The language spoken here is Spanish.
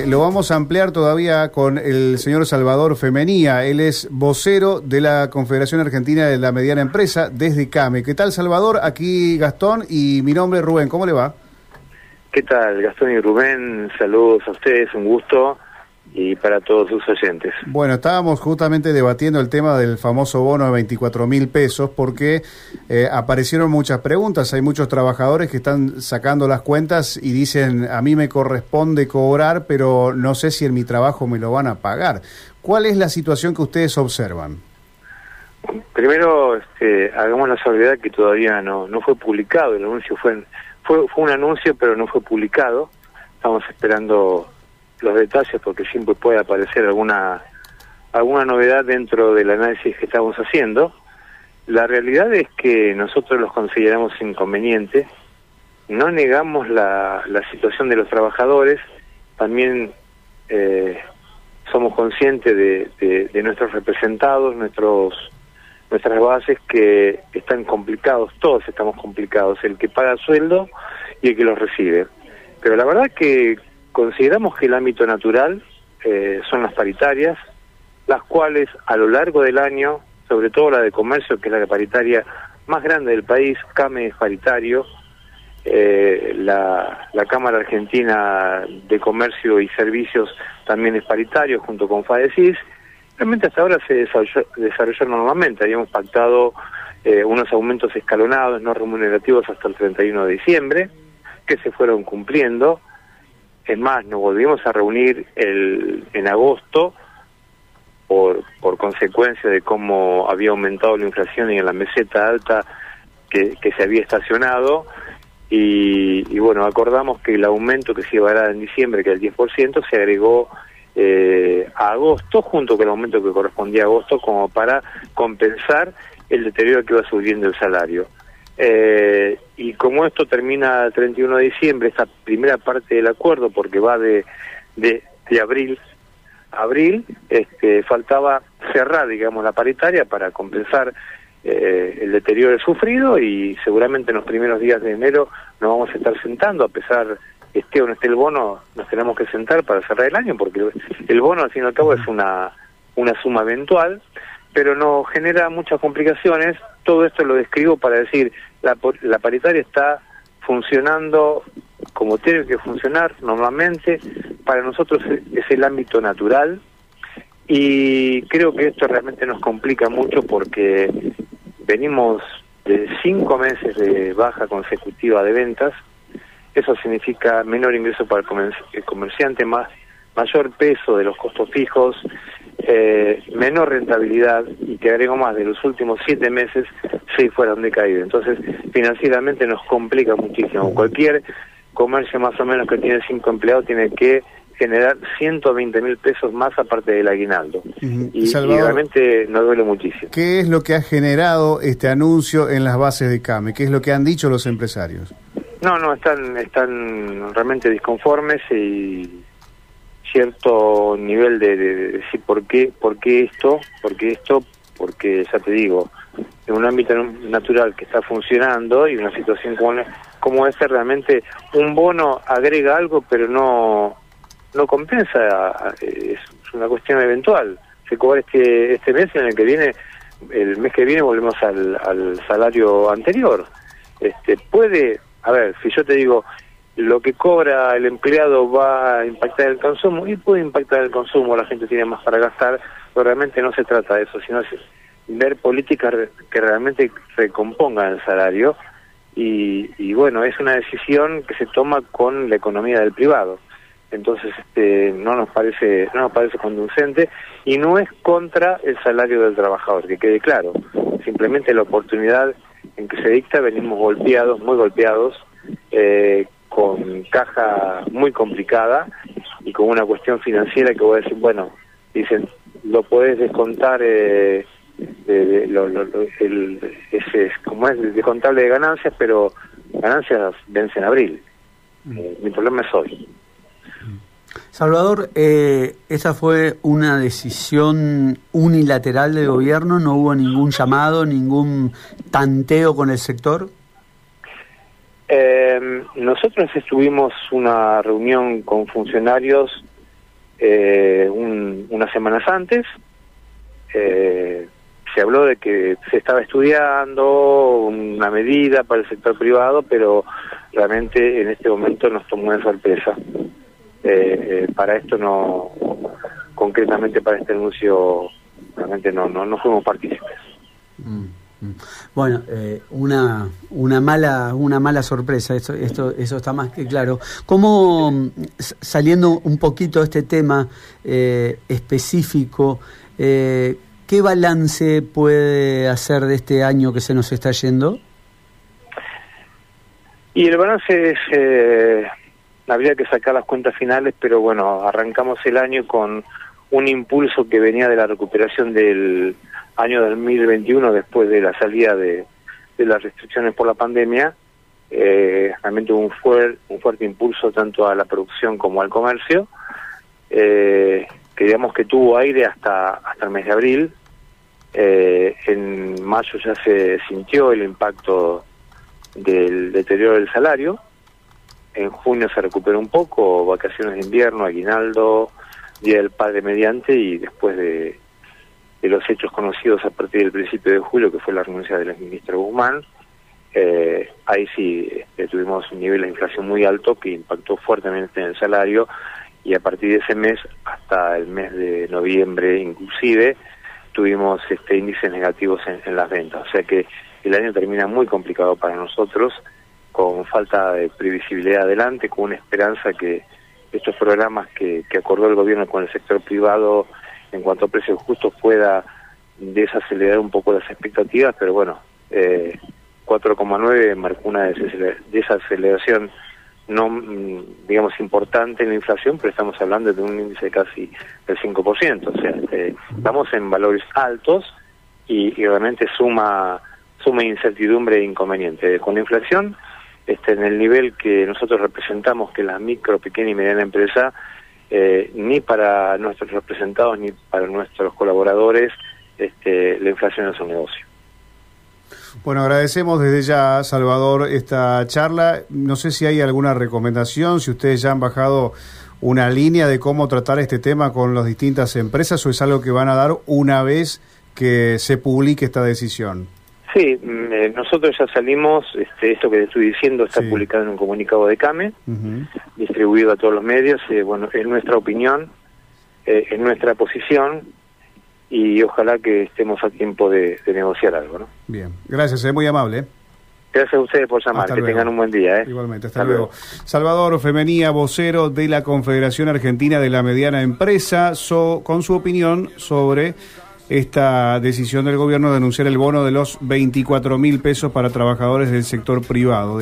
Eh, lo vamos a ampliar todavía con el señor Salvador Femenía. Él es vocero de la Confederación Argentina de la Mediana Empresa desde CAME. ¿Qué tal, Salvador? Aquí Gastón y mi nombre es Rubén. ¿Cómo le va? ¿Qué tal, Gastón y Rubén? Saludos a ustedes, un gusto y para todos sus oyentes. Bueno, estábamos justamente debatiendo el tema del famoso bono de 24 mil pesos porque eh, aparecieron muchas preguntas. Hay muchos trabajadores que están sacando las cuentas y dicen, a mí me corresponde cobrar, pero no sé si en mi trabajo me lo van a pagar. ¿Cuál es la situación que ustedes observan? Primero, este, hagamos la salvedad que todavía no, no fue publicado. El anuncio fue, fue, fue un anuncio, pero no fue publicado. Estamos esperando los detalles porque siempre puede aparecer alguna alguna novedad dentro del análisis que estamos haciendo. La realidad es que nosotros los consideramos inconvenientes, no negamos la, la situación de los trabajadores, también eh, somos conscientes de, de, nuestros representados, nuestros nuestras bases que están complicados, todos estamos complicados, el que paga sueldo y el que los recibe. Pero la verdad que Consideramos que el ámbito natural eh, son las paritarias, las cuales a lo largo del año, sobre todo la de comercio, que es la paritaria más grande del país, CAME es paritario, eh, la, la, Cámara Argentina de Comercio y Servicios también es paritario junto con FADECIS. Realmente hasta ahora se desarrolló, normalmente, habíamos pactado eh, unos aumentos escalonados no remunerativos hasta el 31 de diciembre, que se fueron cumpliendo. Es más, nos volvimos a reunir el, en agosto por, por consecuencia de cómo había aumentado la inflación y en la meseta alta que, que se había estacionado. Y, bueno, acordamos que el aumento que se dar en diciembre, que era el 10%, se agregó eh, a agosto, junto con el aumento que correspondía a agosto, como para compensar el deterioro que iba subiendo el salario. Eh, y como esto termina el 31 de diciembre, esta primera parte del acuerdo, porque va de, de, abril a abril, este, faltaba cerrar, digamos, la paritaria para compensar eh, el deterioro sufrido y seguramente en los primeros días de enero nos vamos a estar sentando, a pesar esté o no esté el bono, nos tenemos que sentar para cerrar el año, porque el bono al fin y al cabo es una, una suma eventual, pero nos genera muchas complicaciones. Todo esto lo describo para decir, la, la paritaria está funcionando como tiene que funcionar normalmente. Para nosotros es el ámbito natural y creo que esto realmente nos complica mucho porque venimos de cinco meses de baja consecutiva de ventas. Eso significa menor ingreso para el comerciante, más mayor peso de los costos fijos, eh, menor rentabilidad y que agrego más de los últimos siete meses seis fueron de caída. Entonces, financieramente nos complica muchísimo. Cualquier comercio más o menos que tiene cinco empleados tiene que generar 120 mil pesos más aparte del aguinaldo. y, realmente nos duele muchísimo. ¿Qué es lo que ha generado este anuncio en las bases de CAME? ¿Qué es lo que han dicho los empresarios? No, no, están, están realmente disconformes y cierto nivel de, decir por qué, por qué esto, por qué esto, porque ya te digo, en un ámbito natural que está funcionando y una situación como, como esta realmente un bono agrega algo pero no no compensa, es una cuestión eventual. Se cobra este este mes y en el que viene, el mes que viene volvemos al, al salario anterior. Este puede, a ver, si yo te digo lo que cobra el empleado va a impactar el consumo y puede impactar el consumo, la gente tiene más para gastar, pero realmente no se trata de eso, sino ver políticas que realmente recompongan el salario y, y, bueno, es una decisión que se toma con la economía del privado. Entonces, este, no nos parece, no nos parece conducente y no es contra el salario del trabajador, que quede claro. Simplemente la oportunidad en que se dicta venimos golpeados, muy golpeados, eh, con caja muy complicada y con una cuestión financiera que voy a decir, bueno, dicen, lo puedes descontar, eh, de, lo, el, ese, como es, descontable de ganancias, pero ganancias vencen en abril. Mm. Eh, mi problema es hoy. Salvador, eh, ¿esa fue una decisión unilateral del gobierno? ¿No hubo ningún llamado, ningún tanteo con el sector? Eh, nosotros estuvimos una reunión con funcionarios eh, unas semanas antes. Eh, se habló de que se estaba estudiando una medida para el sector privado, pero realmente en este momento nos tomó de sorpresa. Eh, para esto no, concretamente para este anuncio, realmente no, no, no fuimos partícipes. Mm. Bueno, eh, una, una mala una mala sorpresa, eso, esto, eso está más que claro. ¿Cómo, mm, saliendo un poquito de este tema eh, específico, eh, qué balance puede hacer de este año que se nos está yendo? Y el balance es, eh, habría que sacar las cuentas finales, pero bueno, arrancamos el año con un impulso que venía de la recuperación del año 2021 después de la salida de, las restricciones por la pandemia, eh, realmente un, un fuerte impulso tanto a la producción como al comercio, eh, que digamos que tuvo aire hasta, hasta el mes de abril. Eh, en mayo ya se sintió el impacto del deterioro del salario. En junio se recuperó un poco, vacaciones de invierno, aguinaldo, Día del Padre mediante y después de, de los hechos conocidos a partir del principio de julio, que fue la renuncia del ministro Guzmán, eh, ahí sí este, tuvimos un nivel de inflación muy alto que impactó fuertemente en el salario y a partir de ese mes hasta el mes de noviembre inclusive tuvimos este índices negativos en, las ventas. O sea que el año termina muy complicado para nosotros, con falta de previsibilidad adelante, con una esperanza que estos programas que, que acordó el gobierno con el sector privado en cuanto a precios justos pueda desacelerar un poco las expectativas, pero bueno, eh, 4,9 marcó una desaceleración no, mm, digamos, importante en la inflación, pero estamos hablando de un índice casi del 5%, o sea, eh, estamos en valores altos y, realmente suma, suma incertidumbre e inconveniente. Con la inflación, este, en el nivel que nosotros representamos, que la micro, pequeña y mediana empresa, eh, ni para nuestros representados ni para nuestros colaboradores este, la inflación es un negocio. Bueno, agradecemos desde ya, Salvador, esta charla. No sé si hay alguna recomendación, si ustedes ya han bajado una línea de cómo tratar este tema con las distintas empresas o es algo que van a dar una vez que se publique esta decisión. Sí, mm, eh, nosotros ya salimos, este, esto que estoy diciendo está publicado en un comunicado de CAME, distribuido a todos los medios, eh, bueno, es nuestra opinión, eh, es nuestra posición y ojalá que estemos a tiempo de, negociar algo, ¿no? Bien, gracias, es muy amable. Gracias a ustedes por llamar, que tengan un buen día. Igualmente, hasta, luego. Salvador Femenía, vocero de la Confederación Argentina de la Mediana Empresa, con su opinión sobre esta decisión del gobierno de anunciar el bono de los 24 mil pesos para trabajadores del sector privado.